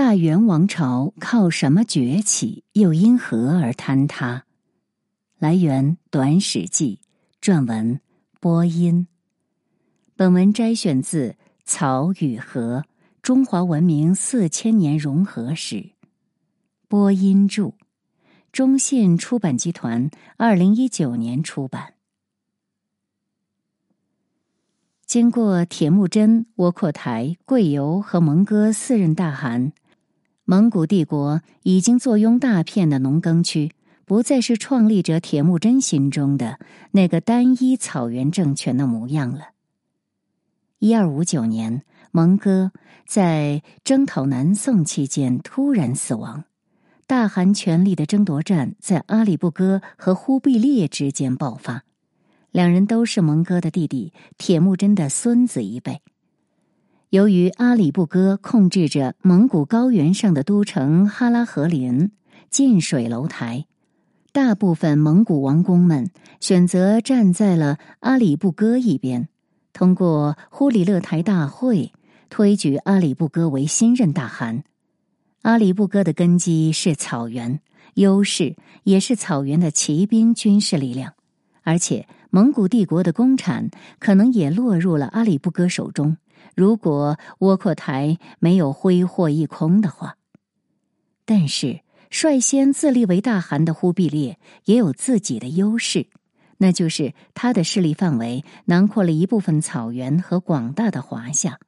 大元王朝靠什么崛起？又因何而坍塌？来源：《短史记》撰文播音。本文摘选自《曹与和中华文明四千年融合史》。播音著，中信出版集团二零一九年出版。经过铁木真、窝阔台、贵由和蒙哥四任大汗，蒙古帝国已经坐拥大片的农耕区。不再是创立者铁木真心中的那个单一草原政权的模样了。一二五九年，蒙哥在征讨南宋期间突然死亡，大汗权力的争夺战在阿里不哥和忽必烈之间爆发，两人都是蒙哥的弟弟铁木真的孙子一辈。由于阿里不哥控制着蒙古高原上的都城哈拉和林，近水楼台。大部分蒙古王公们选择站在了阿里不哥一边，通过忽里勒台大会推举阿里不哥为新任大汗。阿里不哥的根基是草原，优势也是草原的骑兵军事力量，而且蒙古帝国的公产可能也落入了阿里不哥手中。如果窝阔台没有挥霍一空的话，但是。率先自立为大汗的忽必烈也有自己的优势，那就是他的势力范围囊括了一部分草原和广大的华夏。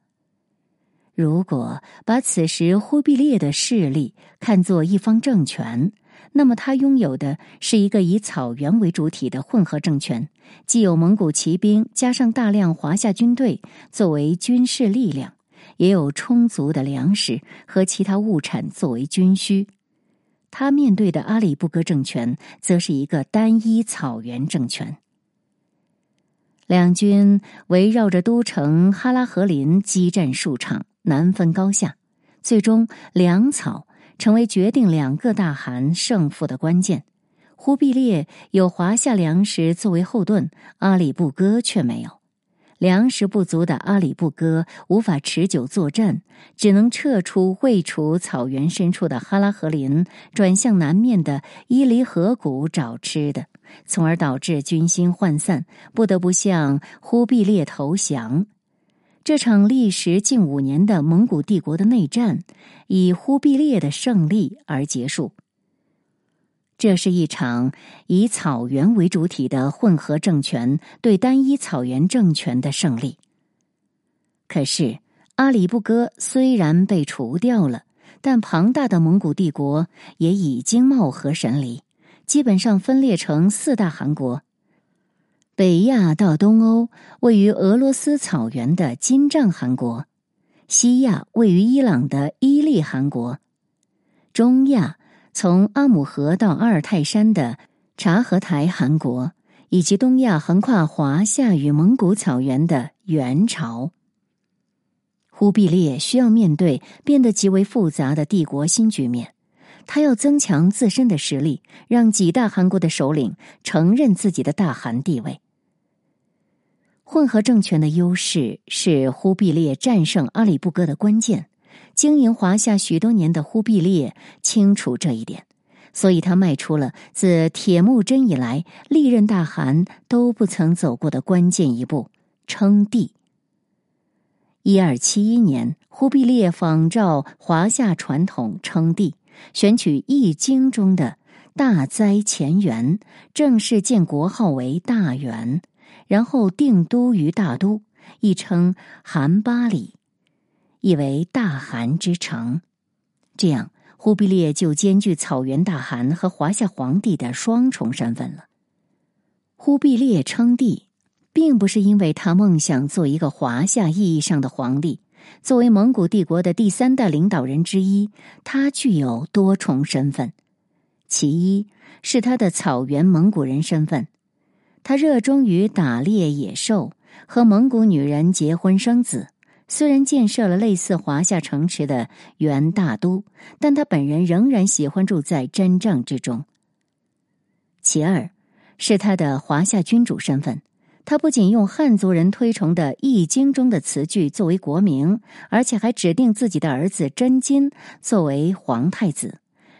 如果把此时忽必烈的势力看作一方政权，那么他拥有的是一个以草原为主体的混合政权，既有蒙古骑兵加上大量华夏军队作为军事力量，也有充足的粮食和其他物产作为军需。他面对的阿里不哥政权，则是一个单一草原政权。两军围绕着都城哈拉和林激战数场，难分高下。最终，粮草成为决定两个大汗胜负的关键。忽必烈有华夏粮食作为后盾，阿里不哥却没有。粮食不足的阿里不哥无法持久作战，只能撤出位处草原深处的哈拉和林，转向南面的伊犁河谷找吃的，从而导致军心涣散，不得不向忽必烈投降。这场历时近五年的蒙古帝国的内战，以忽必烈的胜利而结束。这是一场以草原为主体的混合政权对单一草原政权的胜利。可是，阿里不哥虽然被除掉了，但庞大的蒙古帝国也已经貌合神离，基本上分裂成四大汗国：北亚到东欧位于俄罗斯草原的金帐汗国，西亚位于伊朗的伊利汗国，中亚。从阿姆河到阿尔泰山的察合台汗国，以及东亚横跨华夏与蒙古草原的元朝，忽必烈需要面对变得极为复杂的帝国新局面。他要增强自身的实力，让几大汗国的首领承认自己的大汗地位。混合政权的优势是忽必烈战胜阿里不哥的关键。经营华夏许多年的忽必烈清楚这一点，所以他迈出了自铁木真以来历任大汗都不曾走过的关键一步——称帝。一二七一年，忽必烈仿照华夏传统称帝，选取《易经》中的大灾前元，正式建国号为大元，然后定都于大都，亦称汗巴里。意为大汗之城，这样忽必烈就兼具草原大汗和华夏皇帝的双重身份了。忽必烈称帝，并不是因为他梦想做一个华夏意义上的皇帝。作为蒙古帝国的第三代领导人之一，他具有多重身份。其一是他的草原蒙古人身份，他热衷于打猎野兽，和蒙古女人结婚生子。虽然建设了类似华夏城池的元大都，但他本人仍然喜欢住在毡帐之中。其二，是他的华夏君主身份，他不仅用汉族人推崇的《易经》中的词句作为国名，而且还指定自己的儿子真金作为皇太子。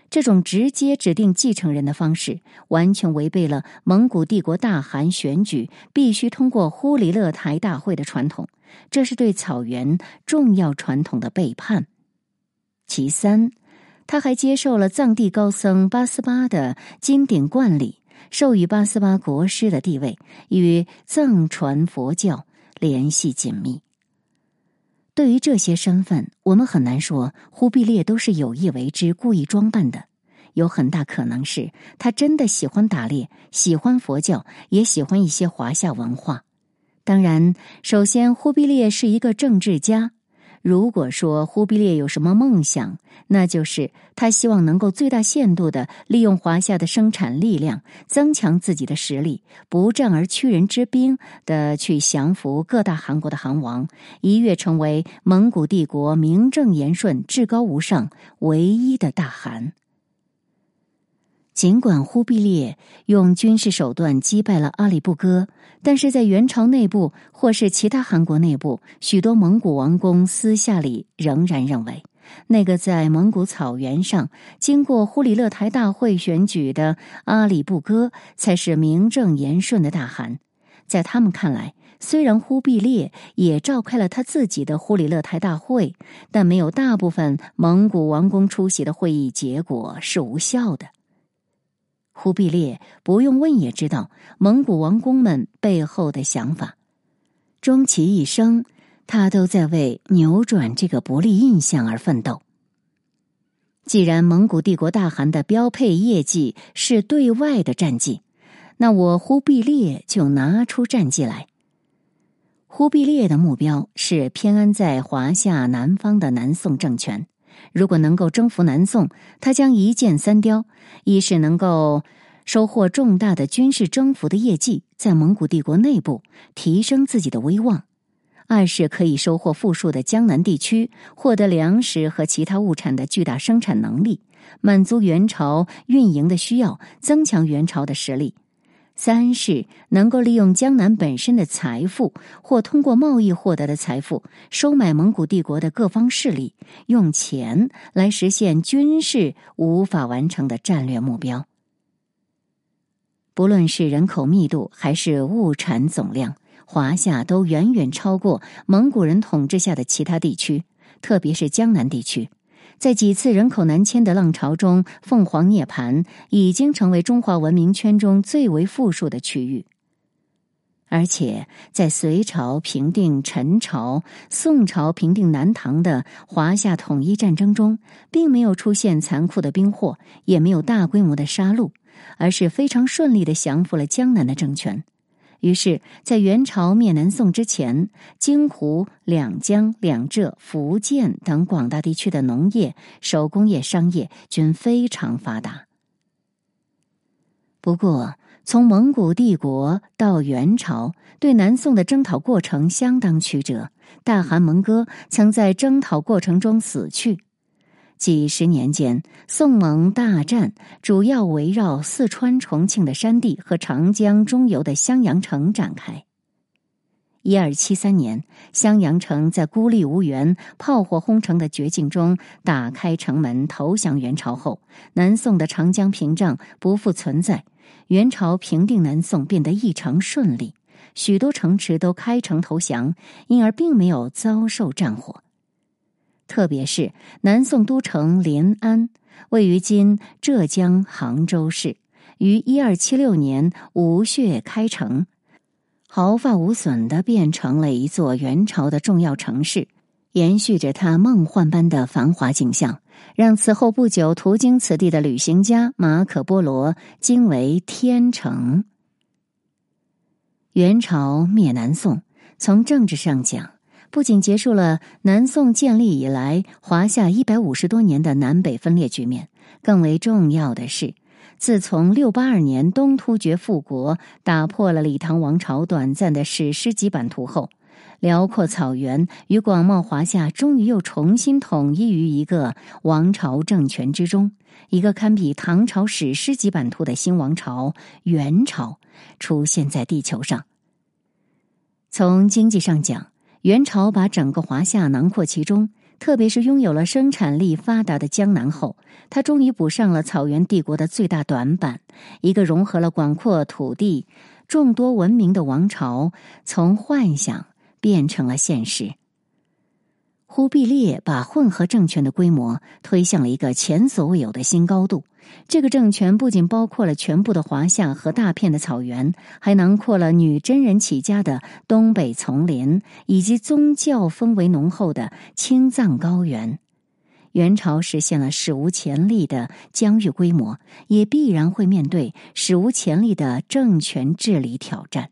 这种直接指定继承人的方式，完全违背了蒙古帝国大汗选举必须通过忽里勒台大会的传统，这是对草原重要传统的背叛。其三，他还接受了藏地高僧八思巴的金顶冠礼，授予八思巴国师的地位，与藏传佛教联系紧密。对于这些身份，我们很难说忽必烈都是有意为之、故意装扮的。有很大可能是他真的喜欢打猎，喜欢佛教，也喜欢一些华夏文化。当然，首先，忽必烈是一个政治家。如果说忽必烈有什么梦想，那就是他希望能够最大限度的利用华夏的生产力量，增强自己的实力，不战而屈人之兵的去降服各大汗国的汗王，一跃成为蒙古帝国名正言顺、至高无上、唯一的大汗。尽管忽必烈用军事手段击败了阿里不哥，但是在元朝内部或是其他汗国内部，许多蒙古王公私下里仍然认为，那个在蒙古草原上经过忽里勒台大会选举的阿里不哥才是名正言顺的大汗。在他们看来，虽然忽必烈也召开了他自己的忽里勒台大会，但没有大部分蒙古王公出席的会议，结果是无效的。忽必烈不用问也知道蒙古王公们背后的想法，终其一生，他都在为扭转这个不利印象而奋斗。既然蒙古帝国大汗的标配业绩是对外的战绩，那我忽必烈就拿出战绩来。忽必烈的目标是偏安在华夏南方的南宋政权。如果能够征服南宋，他将一箭三雕：一是能够收获重大的军事征服的业绩，在蒙古帝国内部提升自己的威望；二是可以收获富庶的江南地区，获得粮食和其他物产的巨大生产能力，满足元朝运营的需要，增强元朝的实力。三是能够利用江南本身的财富，或通过贸易获得的财富，收买蒙古帝国的各方势力，用钱来实现军事无法完成的战略目标。不论是人口密度还是物产总量，华夏都远远超过蒙古人统治下的其他地区，特别是江南地区。在几次人口南迁的浪潮中，凤凰涅槃已经成为中华文明圈中最为富庶的区域。而且，在隋朝平定陈朝、宋朝平定南唐的华夏统一战争中，并没有出现残酷的兵祸，也没有大规模的杀戮，而是非常顺利的降服了江南的政权。于是，在元朝灭南宋之前，京湖、两江、两浙、福建等广大地区的农业、手工业、商业均非常发达。不过，从蒙古帝国到元朝，对南宋的征讨过程相当曲折，大汗蒙哥曾在征讨过程中死去。几十年间，宋蒙大战主要围绕四川、重庆的山地和长江中游的襄阳城展开。一二七三年，襄阳城在孤立无援、炮火轰城的绝境中打开城门投降元朝后，南宋的长江屏障不复存在，元朝平定南宋变得异常顺利，许多城池都开城投降，因而并没有遭受战火。特别是南宋都城临安，位于今浙江杭州市，于一二七六年吴穴开城，毫发无损的变成了一座元朝的重要城市，延续着它梦幻般的繁华景象，让此后不久途经此地的旅行家马可波罗惊为天成。元朝灭南宋，从政治上讲。不仅结束了南宋建立以来华夏一百五十多年的南北分裂局面，更为重要的是，自从六八二年东突厥复国，打破了李唐王朝短暂的史诗级版图后，辽阔草原与广袤华夏终于又重新统一于一个王朝政权之中，一个堪比唐朝史诗级版图的新王朝——元朝出现在地球上。从经济上讲，元朝把整个华夏囊括其中，特别是拥有了生产力发达的江南后，他终于补上了草原帝国的最大短板。一个融合了广阔土地、众多文明的王朝，从幻想变成了现实。忽必烈把混合政权的规模推向了一个前所未有的新高度。这个政权不仅包括了全部的华夏和大片的草原，还囊括了女真人起家的东北丛林，以及宗教氛围浓厚的青藏高原。元朝实现了史无前例的疆域规模，也必然会面对史无前例的政权治理挑战。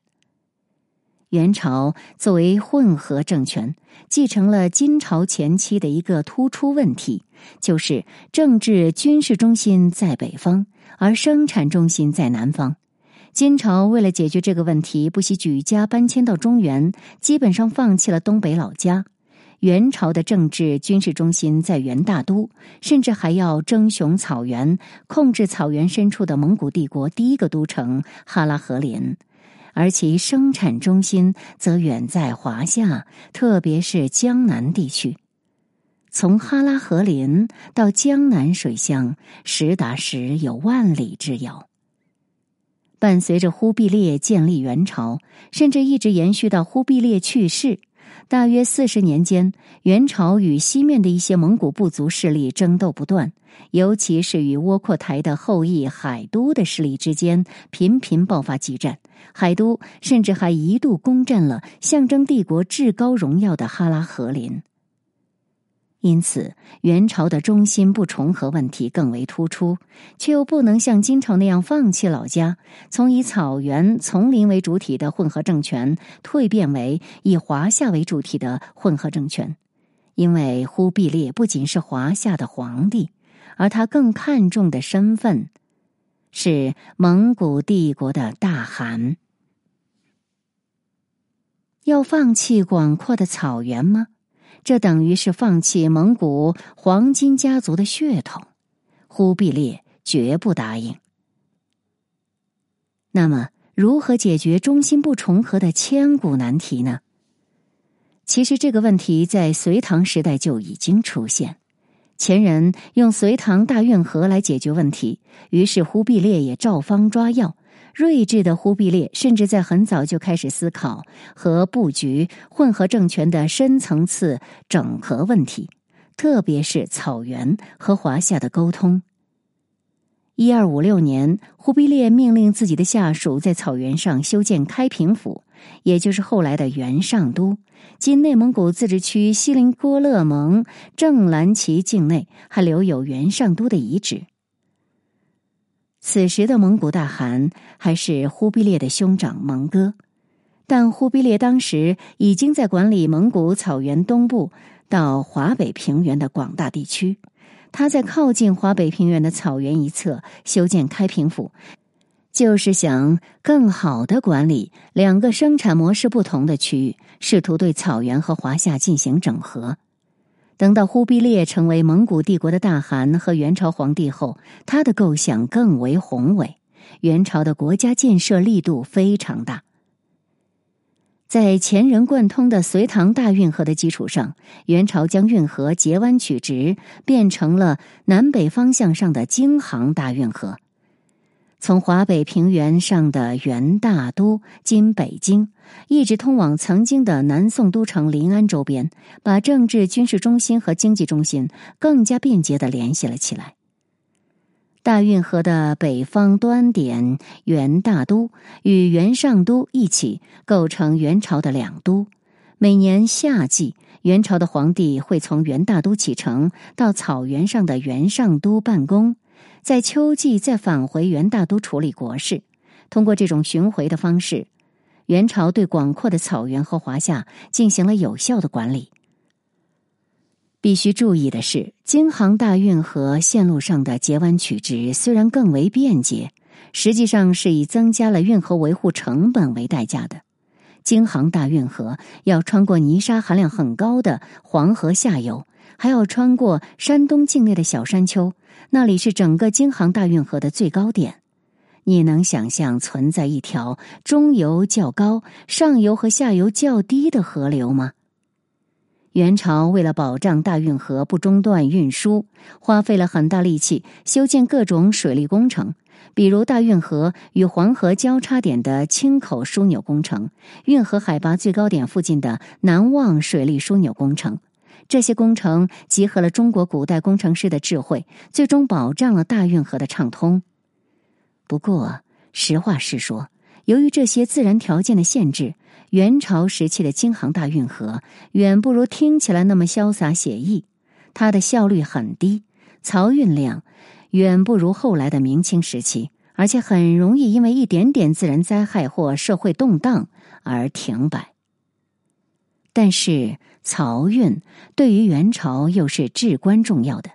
元朝作为混合政权，继承了金朝前期的一个突出问题，就是政治军事中心在北方，而生产中心在南方。金朝为了解决这个问题，不惜举家搬迁到中原，基本上放弃了东北老家。元朝的政治军事中心在元大都，甚至还要争雄草原，控制草原深处的蒙古帝国第一个都城哈拉和林。而其生产中心则远在华夏，特别是江南地区。从哈拉和林到江南水乡，实打实有万里之遥。伴随着忽必烈建立元朝，甚至一直延续到忽必烈去世。大约四十年间，元朝与西面的一些蒙古部族势力争斗不断，尤其是与窝阔台的后裔海都的势力之间频频爆发激战。海都甚至还一度攻占了象征帝国至高荣耀的哈拉和林。因此，元朝的中心不重合问题更为突出，却又不能像金朝那样放弃老家，从以草原丛林为主体的混合政权蜕变为以华夏为主体的混合政权。因为忽必烈不仅是华夏的皇帝，而他更看重的身份是蒙古帝国的大汗。要放弃广阔的草原吗？这等于是放弃蒙古黄金家族的血统，忽必烈绝不答应。那么，如何解决中心不重合的千古难题呢？其实，这个问题在隋唐时代就已经出现，前人用隋唐大运河来解决问题，于是忽必烈也照方抓药。睿智的忽必烈甚至在很早就开始思考和布局混合政权的深层次整合问题，特别是草原和华夏的沟通。一二五六年，忽必烈命令自己的下属在草原上修建开平府，也就是后来的元上都。今内蒙古自治区锡林郭勒盟正蓝旗境内还留有元上都的遗址。此时的蒙古大汗还是忽必烈的兄长蒙哥，但忽必烈当时已经在管理蒙古草原东部到华北平原的广大地区。他在靠近华北平原的草原一侧修建开平府，就是想更好的管理两个生产模式不同的区域，试图对草原和华夏进行整合。等到忽必烈成为蒙古帝国的大汗和元朝皇帝后，他的构想更为宏伟。元朝的国家建设力度非常大，在前人贯通的隋唐大运河的基础上，元朝将运河截弯取直，变成了南北方向上的京杭大运河。从华北平原上的元大都（今北京）一直通往曾经的南宋都城临安周边，把政治军事中心和经济中心更加便捷的联系了起来。大运河的北方端点元大都与元上都一起构成元朝的两都。每年夏季，元朝的皇帝会从元大都启程到草原上的元上都办公。在秋季再返回元大都处理国事，通过这种巡回的方式，元朝对广阔的草原和华夏进行了有效的管理。必须注意的是，京杭大运河线路上的截弯取直虽然更为便捷，实际上是以增加了运河维护成本为代价的。京杭大运河要穿过泥沙含量很高的黄河下游，还要穿过山东境内的小山丘。那里是整个京杭大运河的最高点，你能想象存在一条中游较高、上游和下游较低的河流吗？元朝为了保障大运河不中断运输，花费了很大力气修建各种水利工程，比如大运河与黄河交叉点的清口枢纽工程，运河海拔最高点附近的南望水利枢纽工程。这些工程集合了中国古代工程师的智慧，最终保障了大运河的畅通。不过，实话实说，由于这些自然条件的限制，元朝时期的京杭大运河远不如听起来那么潇洒写意，它的效率很低，漕运量远不如后来的明清时期，而且很容易因为一点点自然灾害或社会动荡而停摆。但是，漕运对于元朝又是至关重要的。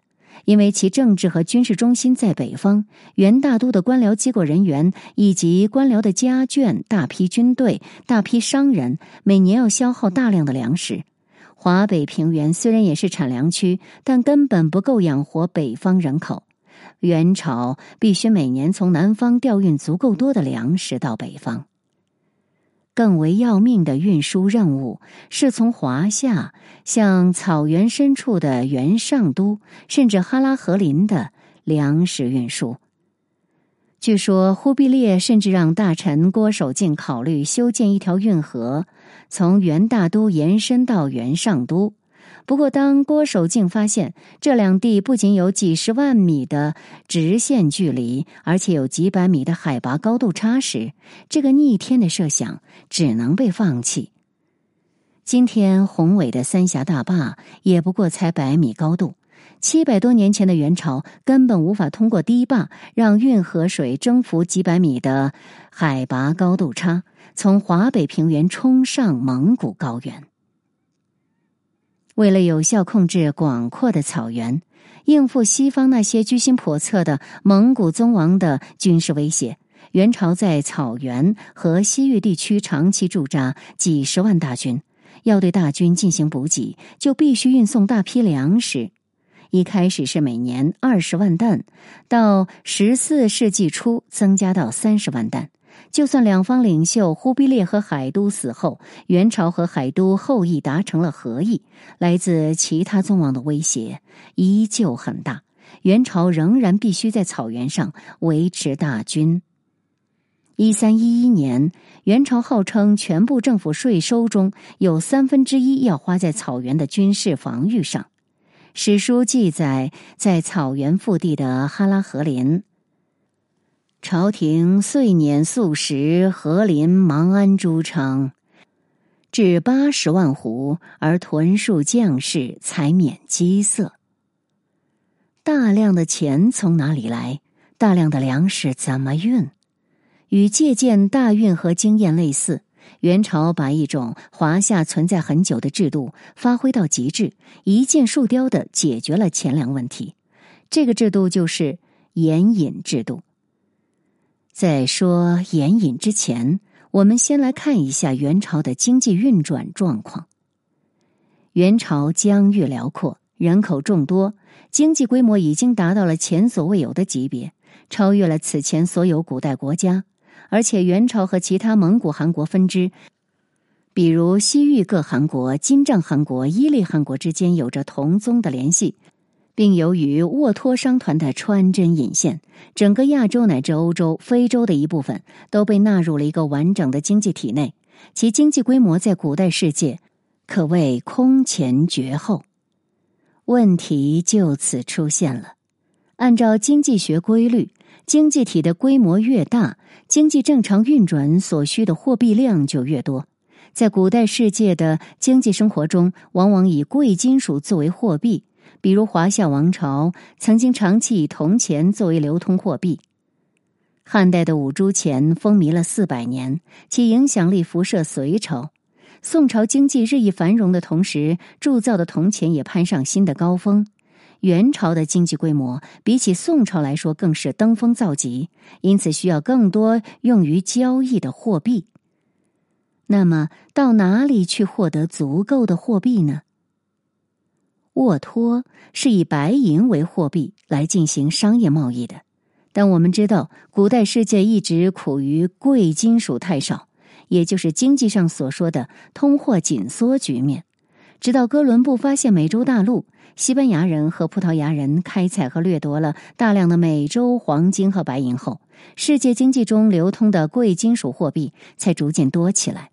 因为其政治和军事中心在北方，元大都的官僚机构人员以及官僚的家眷、大批军队、大批商人，每年要消耗大量的粮食。华北平原虽然也是产粮区，但根本不够养活北方人口。元朝必须每年从南方调运足够多的粮食到北方。更为要命的运输任务是从华夏向草原深处的元上都，甚至哈拉和林的粮食运输。据说忽必烈甚至让大臣郭守敬考虑修建一条运河，从元大都延伸到元上都。不过，当郭守敬发现这两地不仅有几十万米的直线距离，而且有几百米的海拔高度差时，这个逆天的设想只能被放弃。今天宏伟的三峡大坝也不过才百米高度，七百多年前的元朝根本无法通过堤坝让运河水征服几百米的海拔高度差，从华北平原冲上蒙古高原。为了有效控制广阔的草原，应付西方那些居心叵测的蒙古宗王的军事威胁，元朝在草原和西域地区长期驻扎几十万大军。要对大军进行补给，就必须运送大批粮食。一开始是每年二十万担，到十四世纪初增加到三十万担。就算两方领袖忽必烈和海都死后，元朝和海都后裔达成了和议，来自其他宗王的威胁依旧很大。元朝仍然必须在草原上维持大军。一三一一年，元朝号称全部政府税收中有三分之一要花在草原的军事防御上。史书记载，在草原腹地的哈拉河林。朝廷岁年素食和林芒安诸城，至八十万斛，而屯戍将士才免饥色。大量的钱从哪里来？大量的粮食怎么运？与借鉴大运河经验类似，元朝把一种华夏存在很久的制度发挥到极致，一箭数雕的解决了钱粮问题。这个制度就是盐引制度。在说盐引之前，我们先来看一下元朝的经济运转状况。元朝疆域辽阔，人口众多，经济规模已经达到了前所未有的级别，超越了此前所有古代国家。而且，元朝和其他蒙古汗国分支，比如西域各汗国、金帐汗国、伊利汗国之间有着同宗的联系。并由于沃托商团的穿针引线，整个亚洲乃至欧洲、非洲的一部分都被纳入了一个完整的经济体内，其经济规模在古代世界可谓空前绝后。问题就此出现了：按照经济学规律，经济体的规模越大，经济正常运转所需的货币量就越多。在古代世界的经济生活中，往往以贵金属作为货币。比如华夏王朝曾经长期以铜钱作为流通货币，汉代的五铢钱风靡了四百年，其影响力辐射隋朝。宋朝经济日益繁荣的同时，铸造的铜钱也攀上新的高峰。元朝的经济规模比起宋朝来说更是登峰造极，因此需要更多用于交易的货币。那么，到哪里去获得足够的货币呢？沃托是以白银为货币来进行商业贸易的，但我们知道，古代世界一直苦于贵金属太少，也就是经济上所说的通货紧缩局面。直到哥伦布发现美洲大陆，西班牙人和葡萄牙人开采和掠夺了大量的美洲黄金和白银后，世界经济中流通的贵金属货币才逐渐多起来。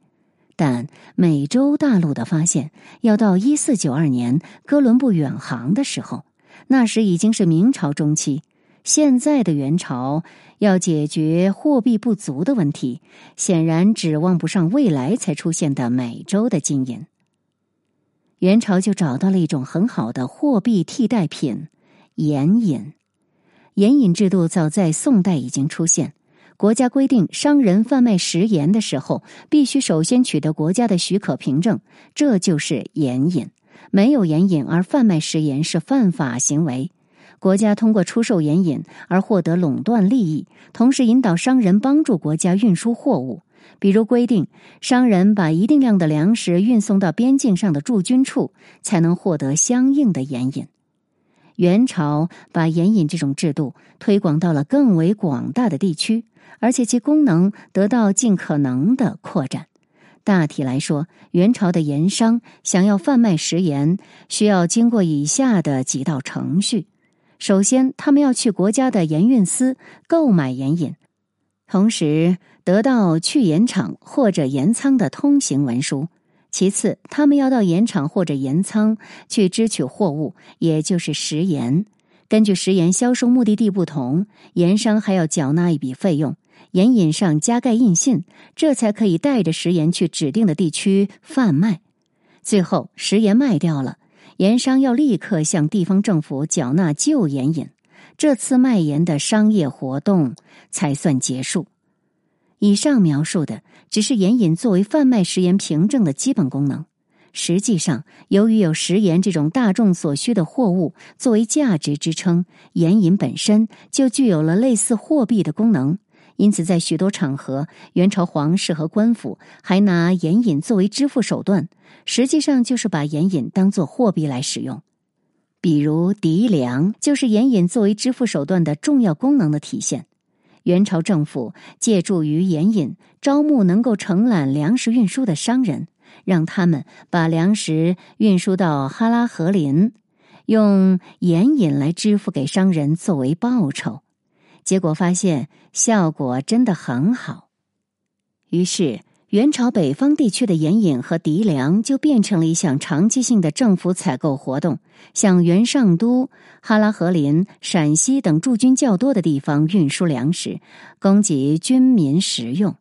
但美洲大陆的发现要到一四九二年哥伦布远航的时候，那时已经是明朝中期。现在的元朝要解决货币不足的问题，显然指望不上未来才出现的美洲的金银。元朝就找到了一种很好的货币替代品——盐引。盐引制度早在宋代已经出现。国家规定，商人贩卖食盐的时候，必须首先取得国家的许可凭证，这就是盐引。没有盐引而贩卖食盐是犯法行为。国家通过出售盐引而获得垄断利益，同时引导商人帮助国家运输货物。比如规定，商人把一定量的粮食运送到边境上的驻军处，才能获得相应的盐引。元朝把盐引这种制度推广到了更为广大的地区，而且其功能得到尽可能的扩展。大体来说，元朝的盐商想要贩卖食盐，需要经过以下的几道程序。首先，他们要去国家的盐运司购买盐引，同时得到去盐场或者盐仓的通行文书。其次，他们要到盐场或者盐仓去支取货物，也就是食盐。根据食盐销售目的地不同，盐商还要缴纳一笔费用，盐引上加盖印信，这才可以带着食盐去指定的地区贩卖。最后，食盐卖掉了。盐商要立刻向地方政府缴纳旧盐引，这次卖盐的商业活动才算结束。以上描述的只是盐引作为贩卖食盐凭证的基本功能。实际上，由于有食盐这种大众所需的货物作为价值支撑，盐引本身就具有了类似货币的功能。因此，在许多场合，元朝皇室和官府还拿盐引作为支付手段，实际上就是把盐引当作货币来使用。比如籴粮，就是盐引作为支付手段的重要功能的体现。元朝政府借助于盐引，招募能够承揽粮食运输的商人，让他们把粮食运输到哈拉河林，用盐引来支付给商人作为报酬。结果发现效果真的很好，于是元朝北方地区的盐引和涤粮就变成了一项长期性的政府采购活动，向元上都、哈拉和林、陕西等驻军较多的地方运输粮食，供给军民食用。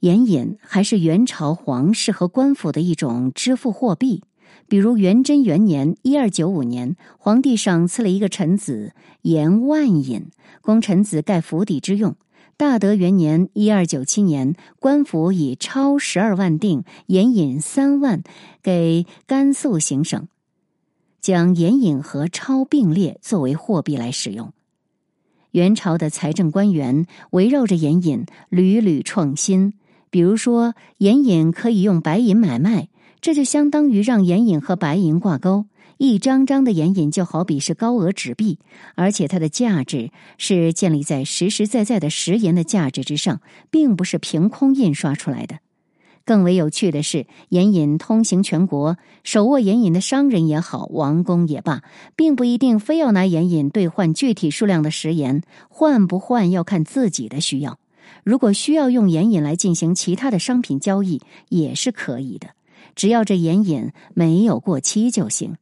盐引还是元朝皇室和官府的一种支付货币。比如元贞元年（一二九五年），皇帝赏赐了一个臣子盐万银，供臣子盖府邸之用。大德元年（一二九七年），官府以钞十二万锭，盐引三万给甘肃行省，将盐引和钞并列作为货币来使用。元朝的财政官员围绕着盐引屡屡创新，比如说盐引可以用白银买卖。这就相当于让眼影和白银挂钩，一张张的眼影就好比是高额纸币，而且它的价值是建立在实实在在的食盐的价值之上，并不是凭空印刷出来的。更为有趣的是，眼影通行全国，手握眼影的商人也好，王公也罢，并不一定非要拿眼影兑换具体数量的食盐，换不换要看自己的需要。如果需要用眼影来进行其他的商品交易，也是可以的。只要这眼瘾没有过期就行。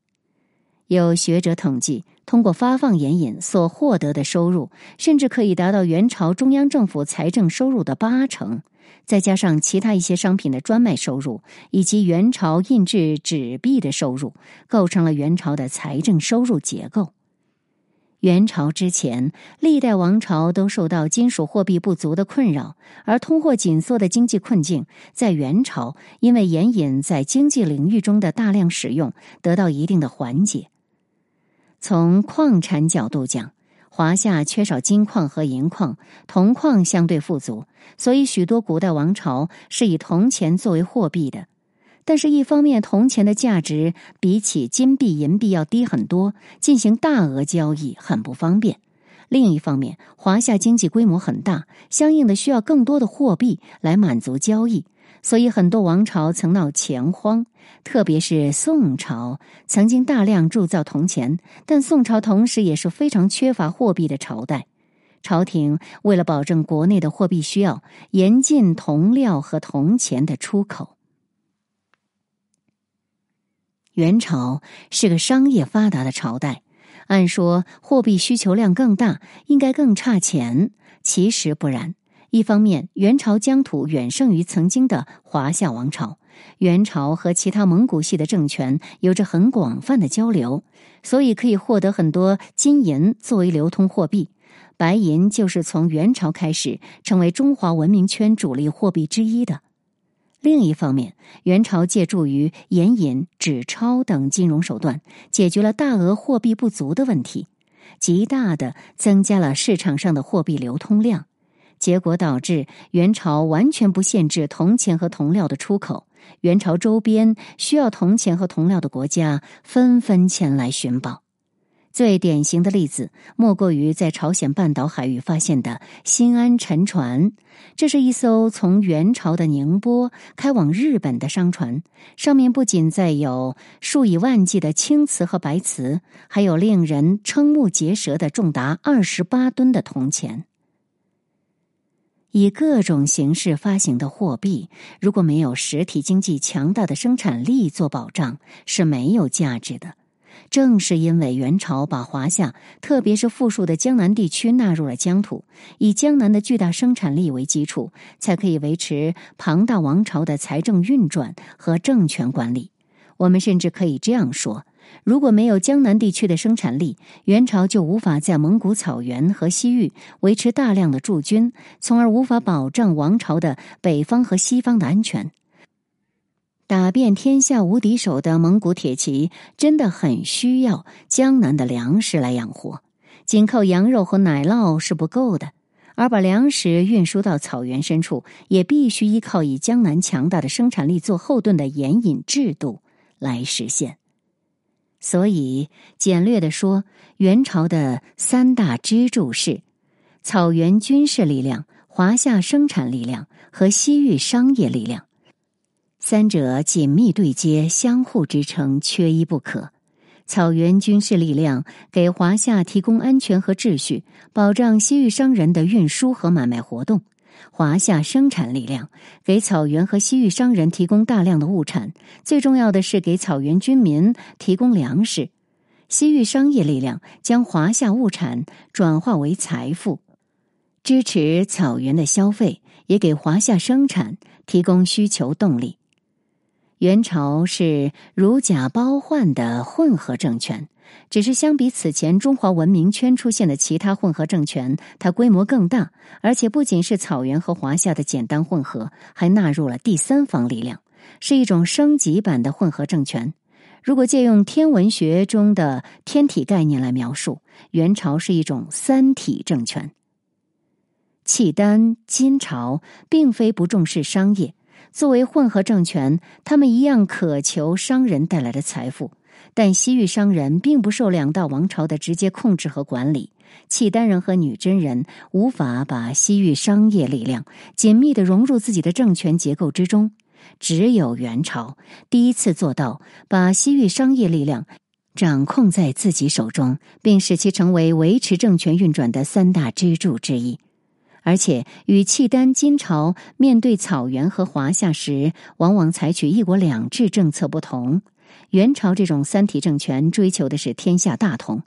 有学者统计，通过发放眼瘾所获得的收入，甚至可以达到元朝中央政府财政收入的八成。再加上其他一些商品的专卖收入，以及元朝印制纸币的收入，构成了元朝的财政收入结构。元朝之前，历代王朝都受到金属货币不足的困扰，而通货紧缩的经济困境在元朝因为盐引在经济领域中的大量使用得到一定的缓解。从矿产角度讲，华夏缺少金矿和银矿，铜矿相对富足，所以许多古代王朝是以铜钱作为货币的。但是，一方面，铜钱的价值比起金币、银币要低很多，进行大额交易很不方便；另一方面，华夏经济规模很大，相应的需要更多的货币来满足交易，所以很多王朝曾闹钱荒。特别是宋朝曾经大量铸造铜钱，但宋朝同时也是非常缺乏货币的朝代。朝廷为了保证国内的货币需要，严禁铜料和铜钱的出口。元朝是个商业发达的朝代。按说货币需求量更大，应该更差钱。其实不然。一方面，元朝疆土远胜于曾经的华夏王朝，元朝和其他蒙古系的政权有着很广泛的交流，所以可以获得很多金银作为流通货币。白银就是从元朝开始成为中华文明圈主力货币之一的。另一方面，元朝借助于盐引、纸钞等金融手段，解决了大额货币不足的问题，极大的增加了市场上的货币流通量，结果导致元朝完全不限制铜钱和铜料的出口。元朝周边需要铜钱和铜料的国家纷纷前来寻宝。最典型的例子，莫过于在朝鲜半岛海域发现的新安沉船。这是一艘从元朝的宁波开往日本的商船，上面不仅载有数以万计的青瓷和白瓷，还有令人瞠目结舌的重达二十八吨的铜钱。以各种形式发行的货币，如果没有实体经济强大的生产力做保障，是没有价值的。正是因为元朝把华夏，特别是富庶的江南地区纳入了疆土，以江南的巨大生产力为基础，才可以维持庞大王朝的财政运转和政权管理。我们甚至可以这样说：如果没有江南地区的生产力，元朝就无法在蒙古草原和西域维持大量的驻军，从而无法保障王朝的北方和西方的安全。打遍天下无敌手的蒙古铁骑真的很需要江南的粮食来养活，仅靠羊肉和奶酪是不够的，而把粮食运输到草原深处，也必须依靠以江南强大的生产力做后盾的盐引制度来实现。所以，简略的说，元朝的三大支柱是草原军事力量、华夏生产力量和西域商业力量。三者紧密对接，相互支撑，缺一不可。草原军事力量给华夏提供安全和秩序，保障西域商人的运输和买卖活动；华夏生产力量给草原和西域商人提供大量的物产，最重要的是给草原军民提供粮食；西域商业力量将华夏物产转化为财富，支持草原的消费，也给华夏生产提供需求动力。元朝是如假包换的混合政权，只是相比此前中华文明圈出现的其他混合政权，它规模更大，而且不仅是草原和华夏的简单混合，还纳入了第三方力量，是一种升级版的混合政权。如果借用天文学中的天体概念来描述，元朝是一种三体政权。契丹、金朝并非不重视商业。作为混合政权，他们一样渴求商人带来的财富，但西域商人并不受两大王朝的直接控制和管理。契丹人和女真人无法把西域商业力量紧密的融入自己的政权结构之中，只有元朝第一次做到把西域商业力量掌控在自己手中，并使其成为维持政权运转的三大支柱之一。而且与契丹、金朝面对草原和华夏时，往往采取一国两制政策不同。元朝这种三体政权追求的是天下大同，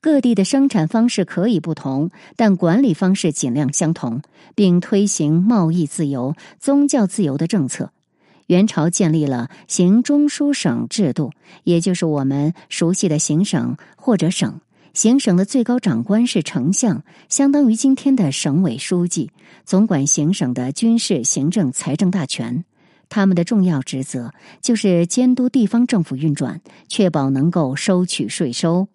各地的生产方式可以不同，但管理方式尽量相同，并推行贸易自由、宗教自由的政策。元朝建立了行中书省制度，也就是我们熟悉的行省或者省。行省的最高长官是丞相，相当于今天的省委书记，总管行省的军事、行政、财政大权。他们的重要职责就是监督地方政府运转，确保能够收取税收。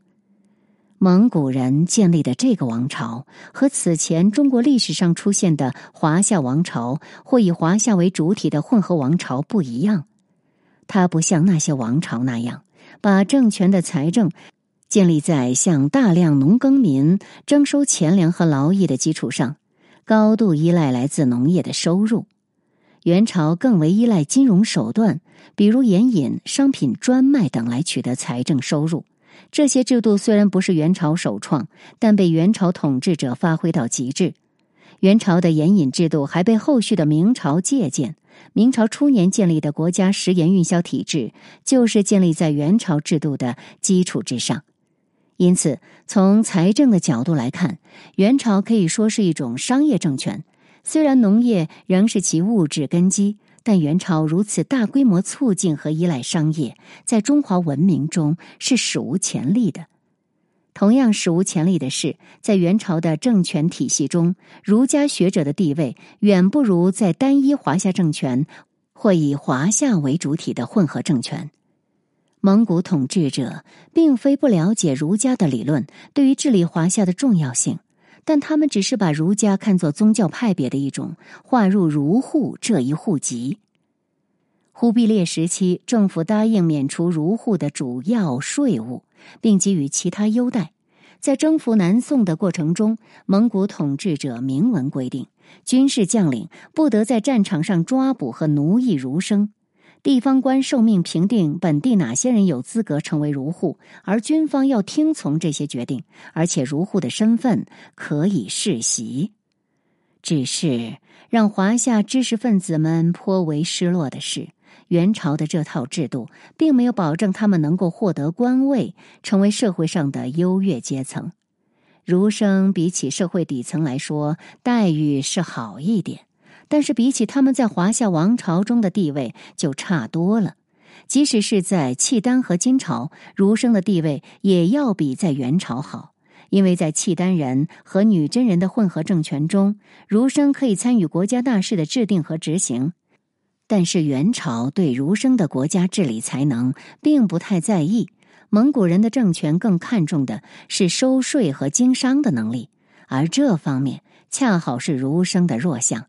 蒙古人建立的这个王朝和此前中国历史上出现的华夏王朝或以华夏为主体的混合王朝不一样，它不像那些王朝那样把政权的财政。建立在向大量农耕民征收钱粮和劳役的基础上，高度依赖来自农业的收入。元朝更为依赖金融手段，比如盐引、商品专卖等来取得财政收入。这些制度虽然不是元朝首创，但被元朝统治者发挥到极致。元朝的盐引制度还被后续的明朝借鉴。明朝初年建立的国家食盐运销体制，就是建立在元朝制度的基础之上。因此，从财政的角度来看，元朝可以说是一种商业政权。虽然农业仍是其物质根基，但元朝如此大规模促进和依赖商业，在中华文明中是史无前例的。同样史无前例的是，在元朝的政权体系中，儒家学者的地位远不如在单一华夏政权或以华夏为主体的混合政权。蒙古统治者并非不了解儒家的理论对于治理华夏的重要性。但他们只是把儒家看作宗教派别的一种，划入儒户这一户籍。忽必烈时期，政府答应免除儒户的主要税务，并给予其他优待。在征服南宋的过程中，蒙古统治者明文规定，军事将领不得在战场上抓捕和奴役儒生。地方官受命评定本地哪些人有资格成为儒户，而军方要听从这些决定，而且儒户的身份可以世袭。只是让华夏知识分子们颇为失落的是，元朝的这套制度并没有保证他们能够获得官位，成为社会上的优越阶层。儒生比起社会底层来说，待遇是好一点。但是比起他们在华夏王朝中的地位就差多了，即使是在契丹和金朝，儒生的地位也要比在元朝好，因为在契丹人和女真人的混合政权中，儒生可以参与国家大事的制定和执行。但是元朝对儒生的国家治理才能并不太在意，蒙古人的政权更看重的是收税和经商的能力，而这方面恰好是儒生的弱项。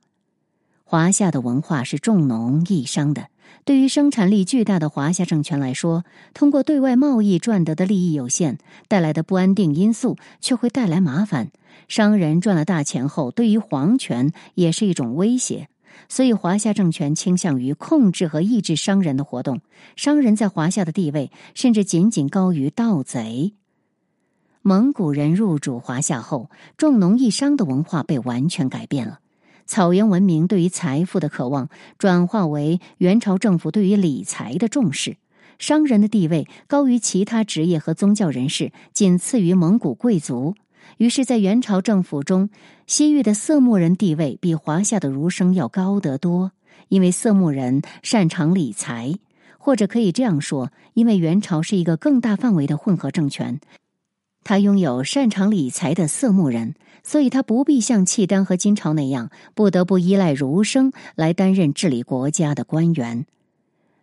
华夏的文化是重农抑商的，对于生产力巨大的华夏政权来说，通过对外贸易赚得的利益有限，带来的不安定因素却会带来麻烦。商人赚了大钱后，对于皇权也是一种威胁，所以华夏政权倾向于控制和抑制商人的活动。商人在华夏的地位甚至仅仅高于盗贼。蒙古人入主华夏后，重农抑商的文化被完全改变了。草原文明对于财富的渴望，转化为元朝政府对于理财的重视。商人的地位高于其他职业和宗教人士，仅次于蒙古贵族。于是，在元朝政府中，西域的色目人地位比华夏的儒生要高得多，因为色目人擅长理财，或者可以这样说，因为元朝是一个更大范围的混合政权。他拥有擅长理财的色目人，所以他不必像契丹和金朝那样，不得不依赖儒生来担任治理国家的官员。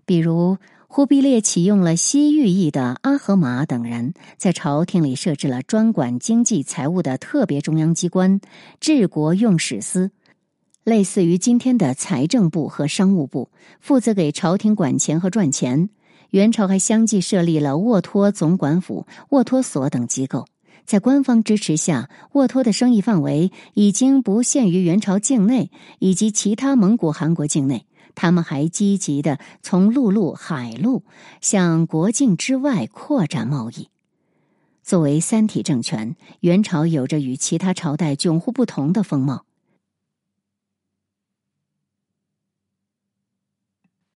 比如，忽必烈启用了西域裔的阿合马等人，在朝廷里设置了专管经济财务的特别中央机关——治国用史司，类似于今天的财政部和商务部，负责给朝廷管钱和赚钱。元朝还相继设立了沃托总管府、沃托所等机构，在官方支持下，沃托的生意范围已经不限于元朝境内以及其他蒙古汗国境内，他们还积极的从陆路、海路向国境之外扩展贸易。作为三体政权，元朝有着与其他朝代迥乎不同的风貌。